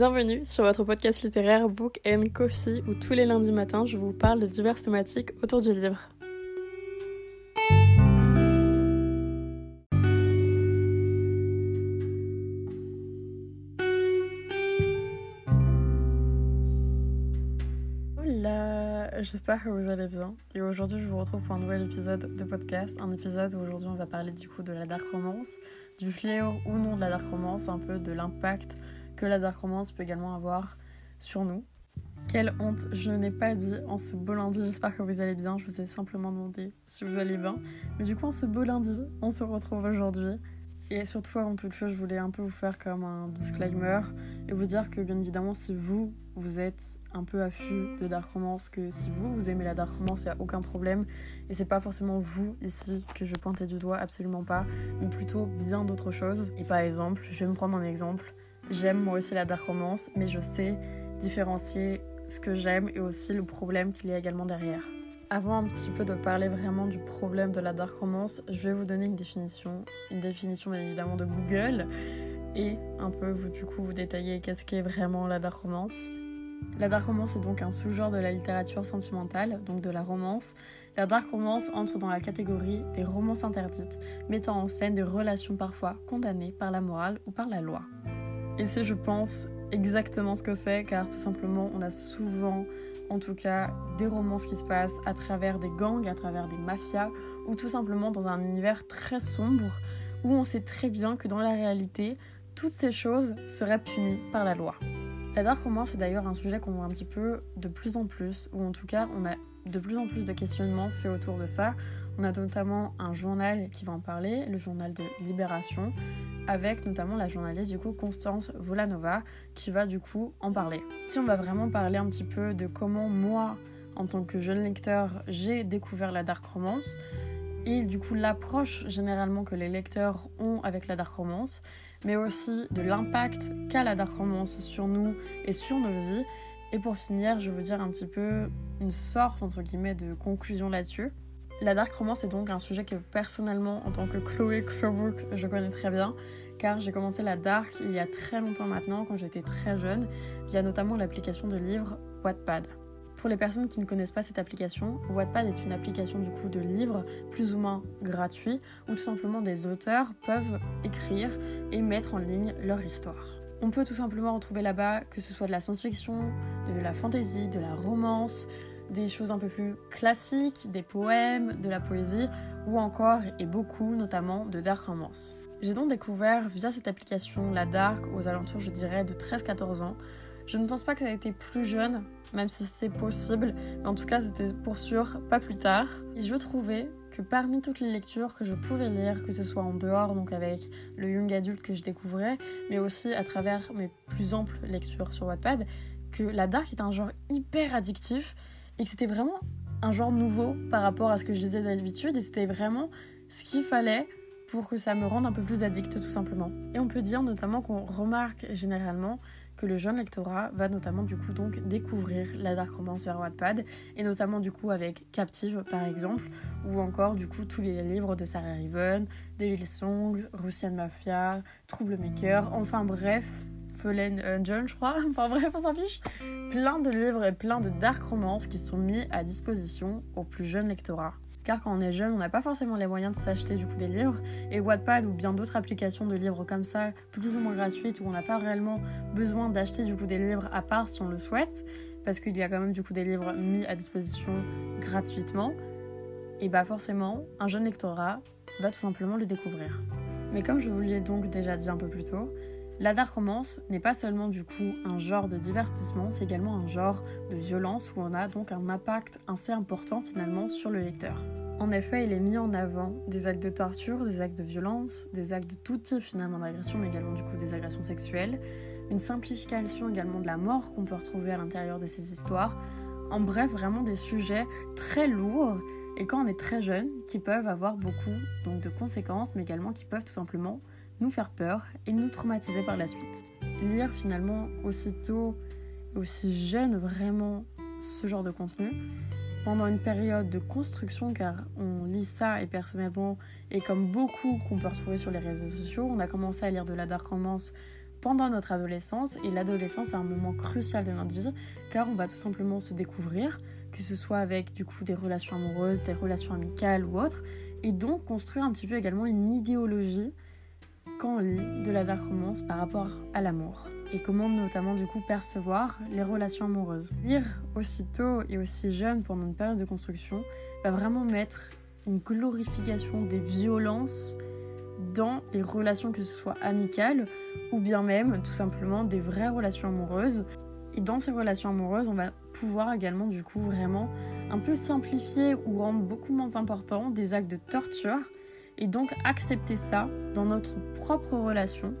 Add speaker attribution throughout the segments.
Speaker 1: Bienvenue sur votre podcast littéraire Book and Coffee où tous les lundis matins je vous parle de diverses thématiques autour du livre. Hola, j'espère que vous allez bien et aujourd'hui je vous retrouve pour un nouvel épisode de podcast, un épisode où aujourd'hui on va parler du coup de la dark romance, du fléau ou non de la dark romance, un peu de l'impact que la dark romance peut également avoir sur nous. Quelle honte, je n'ai pas dit en ce beau lundi, j'espère que vous allez bien, je vous ai simplement demandé si vous allez bien. Mais du coup, en ce beau lundi, on se retrouve aujourd'hui. Et surtout, avant toute chose, je voulais un peu vous faire comme un disclaimer et vous dire que, bien évidemment, si vous, vous êtes un peu affût de dark romance, que si vous, vous aimez la dark romance, il n'y a aucun problème. Et c'est pas forcément vous, ici, que je pointais du doigt, absolument pas, mais plutôt bien d'autres choses. Et par exemple, je vais me prendre un exemple. J'aime moi aussi la dark romance, mais je sais différencier ce que j'aime et aussi le problème qu'il y a également derrière. Avant un petit peu de parler vraiment du problème de la dark romance, je vais vous donner une définition, une définition bien évidemment de Google et un peu vous du coup vous détailler qu'est-ce qu'est vraiment la dark romance. La dark romance est donc un sous-genre de la littérature sentimentale, donc de la romance. La dark romance entre dans la catégorie des romances interdites, mettant en scène des relations parfois condamnées par la morale ou par la loi. Et c'est, je pense, exactement ce que c'est, car tout simplement, on a souvent, en tout cas, des romances qui se passent à travers des gangs, à travers des mafias, ou tout simplement dans un univers très sombre, où on sait très bien que dans la réalité, toutes ces choses seraient punies par la loi. La dark romance est d'ailleurs un sujet qu'on voit un petit peu de plus en plus, ou en tout cas, on a de plus en plus de questionnements faits autour de ça. On a notamment un journal qui va en parler, le journal de Libération, avec notamment la journaliste du coup Constance Volanova qui va du coup en parler. Si on va vraiment parler un petit peu de comment moi, en tant que jeune lecteur, j'ai découvert la dark romance et du coup l'approche généralement que les lecteurs ont avec la dark romance, mais aussi de l'impact qu'a la dark romance sur nous et sur nos vies. Et pour finir, je vais vous dire un petit peu une sorte entre guillemets de conclusion là-dessus. La dark romance est donc un sujet que personnellement, en tant que Chloé Crowbook, je connais très bien, car j'ai commencé la dark il y a très longtemps maintenant, quand j'étais très jeune, via notamment l'application de livres Wattpad. Pour les personnes qui ne connaissent pas cette application, Wattpad est une application du coup de livres plus ou moins gratuits, où tout simplement des auteurs peuvent écrire et mettre en ligne leur histoire. On peut tout simplement retrouver là-bas que ce soit de la science-fiction, de la fantasy, de la romance, des choses un peu plus classiques, des poèmes, de la poésie ou encore et beaucoup notamment de dark romance. J'ai donc découvert via cette application la dark aux alentours je dirais de 13-14 ans. Je ne pense pas que ça a été plus jeune, même si c'est possible, mais en tout cas c'était pour sûr pas plus tard. Et je trouvais que parmi toutes les lectures que je pouvais lire, que ce soit en dehors, donc avec le young adulte que je découvrais, mais aussi à travers mes plus amples lectures sur Wattpad, que la dark est un genre hyper addictif et que c'était vraiment un genre nouveau par rapport à ce que je disais d'habitude et c'était vraiment ce qu'il fallait pour que ça me rende un peu plus addict tout simplement. Et on peut dire notamment qu'on remarque généralement que le jeune lectorat va notamment du coup donc découvrir la dark romance vers Wattpad et notamment du coup avec Captive par exemple ou encore du coup tous les livres de Sarah Riven, Devil Song, Russian Mafia, Troublemaker, enfin bref, Fallen Angel je crois, enfin bref on s'en fiche, plein de livres et plein de dark romances qui sont mis à disposition au plus jeune lectorat car quand on est jeune, on n'a pas forcément les moyens de s'acheter du coup des livres. Et Wattpad ou bien d'autres applications de livres comme ça, plus ou moins gratuites, où on n'a pas réellement besoin d'acheter du coup des livres à part si on le souhaite, parce qu'il y a quand même du coup des livres mis à disposition gratuitement. Et bah forcément, un jeune lectorat va tout simplement le découvrir. Mais comme je vous l'ai donc déjà dit un peu plus tôt, la dark romance n'est pas seulement du coup un genre de divertissement, c'est également un genre de violence où on a donc un impact assez important finalement sur le lecteur. En effet, il est mis en avant des actes de torture, des actes de violence, des actes de tout type finalement d'agression, mais également du coup des agressions sexuelles, une simplification également de la mort qu'on peut retrouver à l'intérieur de ces histoires. En bref, vraiment des sujets très lourds et quand on est très jeune, qui peuvent avoir beaucoup donc, de conséquences, mais également qui peuvent tout simplement nous faire peur et nous traumatiser par la suite. Lire finalement aussitôt, aussi jeune vraiment ce genre de contenu, pendant une période de construction, car on lit ça et personnellement, et comme beaucoup qu'on peut retrouver sur les réseaux sociaux, on a commencé à lire de la dark romance pendant notre adolescence. Et l'adolescence est un moment crucial de notre vie car on va tout simplement se découvrir, que ce soit avec du coup des relations amoureuses, des relations amicales ou autres, et donc construire un petit peu également une idéologie quand on lit de la dark romance par rapport à l'amour et comment notamment du coup percevoir les relations amoureuses. Lire aussitôt et aussi jeune pendant une période de construction va vraiment mettre une glorification des violences dans les relations que ce soit amicales ou bien même tout simplement des vraies relations amoureuses. Et dans ces relations amoureuses, on va pouvoir également du coup vraiment un peu simplifier ou rendre beaucoup moins important des actes de torture et donc accepter ça dans notre propre relation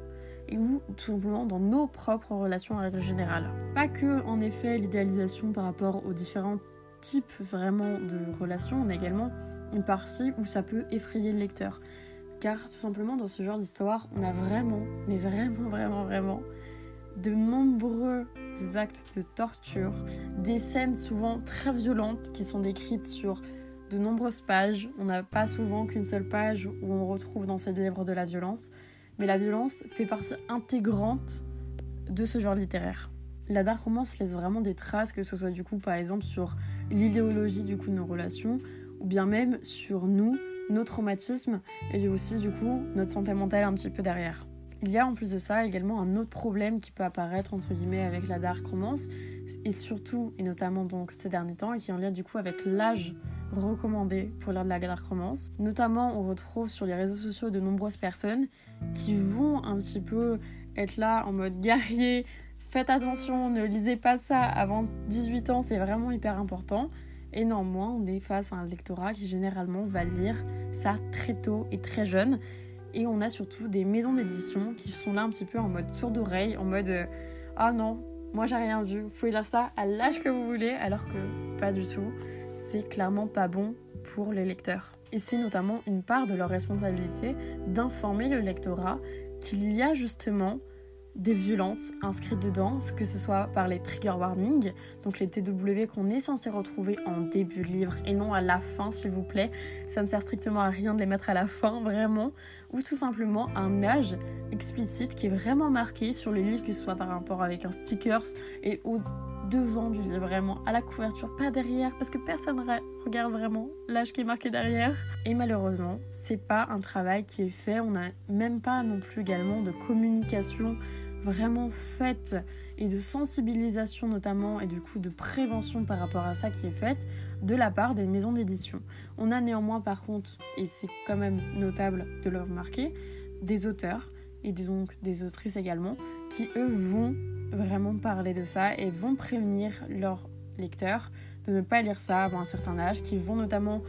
Speaker 1: ou tout simplement dans nos propres relations en règle générale. Pas que en effet l'idéalisation par rapport aux différents types vraiment de relations, mais également une partie où ça peut effrayer le lecteur. Car tout simplement dans ce genre d'histoire, on a vraiment, mais vraiment, vraiment, vraiment, de nombreux actes de torture, des scènes souvent très violentes qui sont décrites sur de nombreuses pages. On n'a pas souvent qu'une seule page où on retrouve dans ces livres de la violence, mais la violence fait partie intégrante de ce genre littéraire. La dark romance laisse vraiment des traces, que ce soit du coup par exemple sur l'idéologie du coup de nos relations, ou bien même sur nous, nos traumatismes, et aussi du coup notre santé mentale un petit peu derrière. Il y a en plus de ça également un autre problème qui peut apparaître entre guillemets avec la dark romance, et surtout et notamment donc ces derniers temps, et qui est en lien du coup avec l'âge recommandé pour lire de la dark romance. Notamment, on retrouve sur les réseaux sociaux de nombreuses personnes qui vont un petit peu être là en mode guerrier. Faites attention, ne lisez pas ça avant 18 ans, c'est vraiment hyper important. Et néanmoins, on est face à un lectorat qui généralement va lire ça très tôt et très jeune. Et on a surtout des maisons d'édition qui sont là un petit peu en mode sourde oreille, en mode euh, Ah non, moi j'ai rien vu, vous pouvez lire ça à l'âge que vous voulez, alors que pas du tout c'est clairement pas bon pour les lecteurs. Et c'est notamment une part de leur responsabilité d'informer le lectorat qu'il y a justement des violences inscrites dedans, que ce soit par les trigger warnings, donc les TW qu'on est censé retrouver en début de livre et non à la fin s'il vous plaît. Ça ne sert strictement à rien de les mettre à la fin vraiment, ou tout simplement un âge explicite qui est vraiment marqué sur le livre, que ce soit par rapport avec un stickers et au devant du livre, vraiment à la couverture, pas derrière, parce que personne regarde vraiment l'âge qui est marqué derrière. Et malheureusement, c'est pas un travail qui est fait. On n'a même pas non plus également de communication vraiment faite et de sensibilisation notamment et du coup de prévention par rapport à ça qui est faite de la part des maisons d'édition. On a néanmoins par contre, et c'est quand même notable de le remarquer, des auteurs et des, des autrices également qui eux vont vraiment parler de ça et vont prévenir leurs lecteurs de ne pas lire ça avant un certain âge, qui vont notamment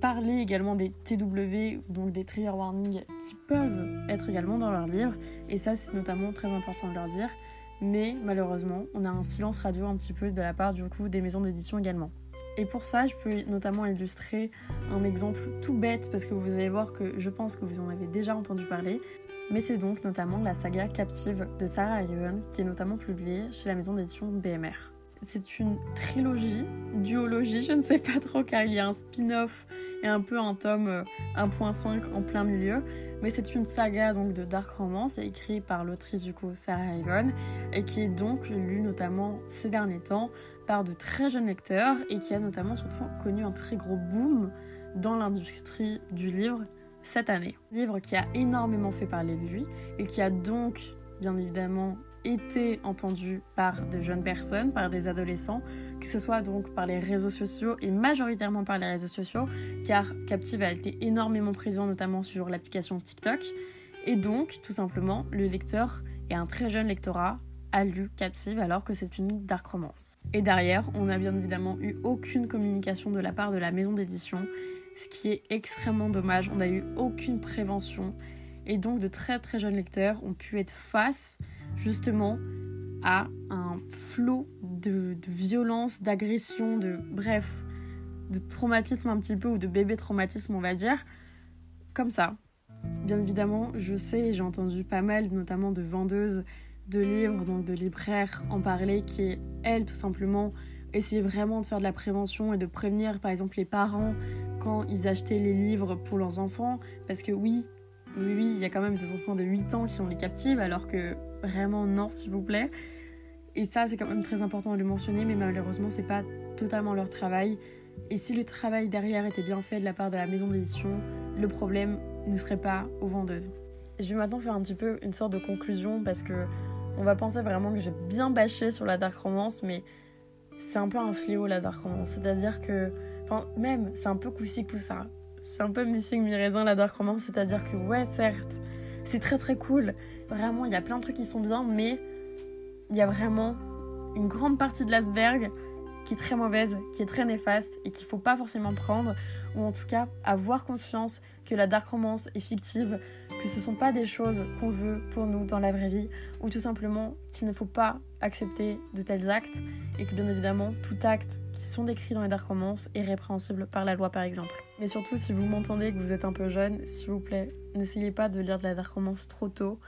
Speaker 1: parler également des TW, donc des trigger warnings qui peuvent être également dans leurs livres. Et ça, c'est notamment très important de leur dire. Mais malheureusement, on a un silence radio un petit peu de la part du coup des maisons d'édition également. Et pour ça, je peux notamment illustrer un exemple tout bête parce que vous allez voir que je pense que vous en avez déjà entendu parler mais c'est donc notamment la saga Captive de Sarah Ivan qui est notamment publiée chez la maison d'édition BMR. C'est une trilogie, duologie, je ne sais pas trop car il y a un spin-off et un peu un tome 1.5 euh, en plein milieu, mais c'est une saga donc de dark romance écrite par l'autrice du coup Sarah Ivan et qui est donc lue notamment ces derniers temps par de très jeunes lecteurs et qui a notamment surtout connu un très gros boom dans l'industrie du livre cette année. livre qui a énormément fait parler de lui et qui a donc bien évidemment été entendu par de jeunes personnes, par des adolescents, que ce soit donc par les réseaux sociaux et majoritairement par les réseaux sociaux, car Captive a été énormément présent notamment sur l'application TikTok. Et donc, tout simplement, le lecteur et un très jeune lectorat a lu Captive alors que c'est une dark romance. Et derrière, on n'a bien évidemment eu aucune communication de la part de la maison d'édition ce qui est extrêmement dommage. On n'a eu aucune prévention et donc de très très jeunes lecteurs ont pu être face justement à un flot de, violence, d'agression, de bref, de traumatisme un petit peu ou de bébé traumatisme on va dire, comme ça. Bien évidemment, je sais, j'ai entendu pas mal, notamment de vendeuses de livres, donc de libraires en parler, qui, elles, tout simplement, essayaient vraiment de faire de la prévention et de prévenir, par exemple, les parents quand ils achetaient les livres pour leurs enfants. Parce que oui, oui, il y a quand même des enfants de 8 ans qui ont les captives, alors que vraiment non, s'il vous plaît. Et ça, c'est quand même très important de le mentionner, mais malheureusement, c'est pas totalement leur travail. Et si le travail derrière était bien fait de la part de la maison d'édition, le problème ne serait pas aux vendeuses. Je vais maintenant faire un petit peu une sorte de conclusion parce que on va penser vraiment que j'ai bien bâché sur la dark romance, mais c'est un peu un fléau la dark romance. C'est-à-dire que, même, c'est un peu coussi ça. C'est un peu missing mi raisin la dark romance, c'est-à-dire que, ouais, certes, c'est très très cool. Vraiment, il y a plein de trucs qui sont bien, mais il y a vraiment une grande partie de l'iceberg qui est très mauvaise, qui est très néfaste et qu'il faut pas forcément prendre, ou en tout cas avoir conscience que la dark romance est fictive, que ce sont pas des choses qu'on veut pour nous dans la vraie vie, ou tout simplement qu'il ne faut pas accepter de tels actes, et que bien évidemment tout acte qui sont décrits dans les dark romances est répréhensible par la loi par exemple. Mais surtout si vous m'entendez que vous êtes un peu jeune, s'il vous plaît, n'essayez pas de lire de la dark romance trop tôt,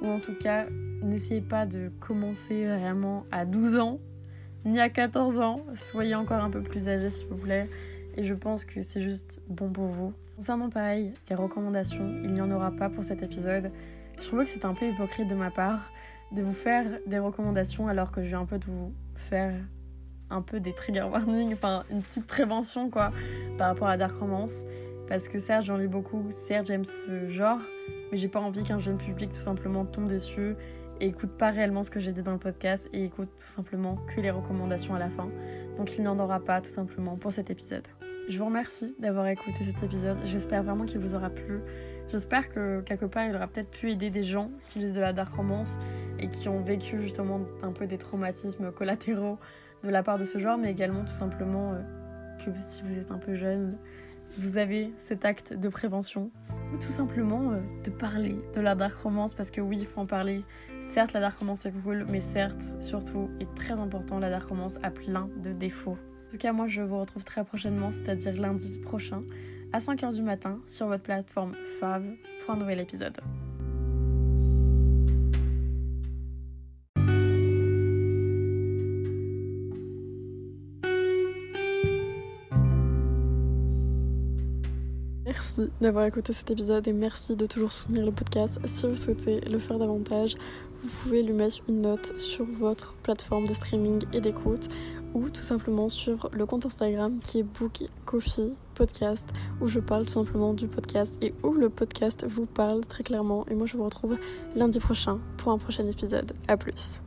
Speaker 1: ou en tout cas n'essayez pas de commencer vraiment à 12 ans ni à 14 ans. Soyez encore un peu plus âgé s'il vous plaît. Et je pense que c'est juste bon pour vous. Concernant pareil, les recommandations, il n'y en aura pas pour cet épisode. Je trouve que c'est un peu hypocrite de ma part de vous faire des recommandations alors que je vais un peu de vous faire un peu des trigger warnings, enfin une petite prévention quoi par rapport à Dark Romance. Parce que certes j'en lis beaucoup, certes j'aime ce genre, mais j'ai pas envie qu'un jeune public tout simplement tombe dessus et écoute pas réellement ce que j'ai dit dans le podcast et écoute tout simplement que les recommandations à la fin. Donc il n'y en aura pas tout simplement pour cet épisode. Je vous remercie d'avoir écouté cet épisode. J'espère vraiment qu'il vous aura plu. J'espère que quelque part il aura peut-être pu aider des gens qui lisent de la dark romance et qui ont vécu justement un peu des traumatismes collatéraux de la part de ce genre, mais également tout simplement euh, que si vous êtes un peu jeune, vous avez cet acte de prévention ou tout simplement euh, de parler de la dark romance parce que oui, il faut en parler. Certes, la dark romance est cool, mais certes, surtout et très important, la dark romance a plein de défauts. En tout cas, moi je vous retrouve très prochainement, c'est-à-dire lundi prochain à 5h du matin sur votre plateforme Fav pour un nouvel épisode. Merci d'avoir écouté cet épisode et merci de toujours soutenir le podcast. Si vous souhaitez le faire davantage, vous pouvez lui mettre une note sur votre plateforme de streaming et d'écoute ou tout simplement sur le compte Instagram qui est Book où je parle tout simplement du podcast et où le podcast vous parle très clairement. Et moi je vous retrouve lundi prochain pour un prochain épisode. A plus.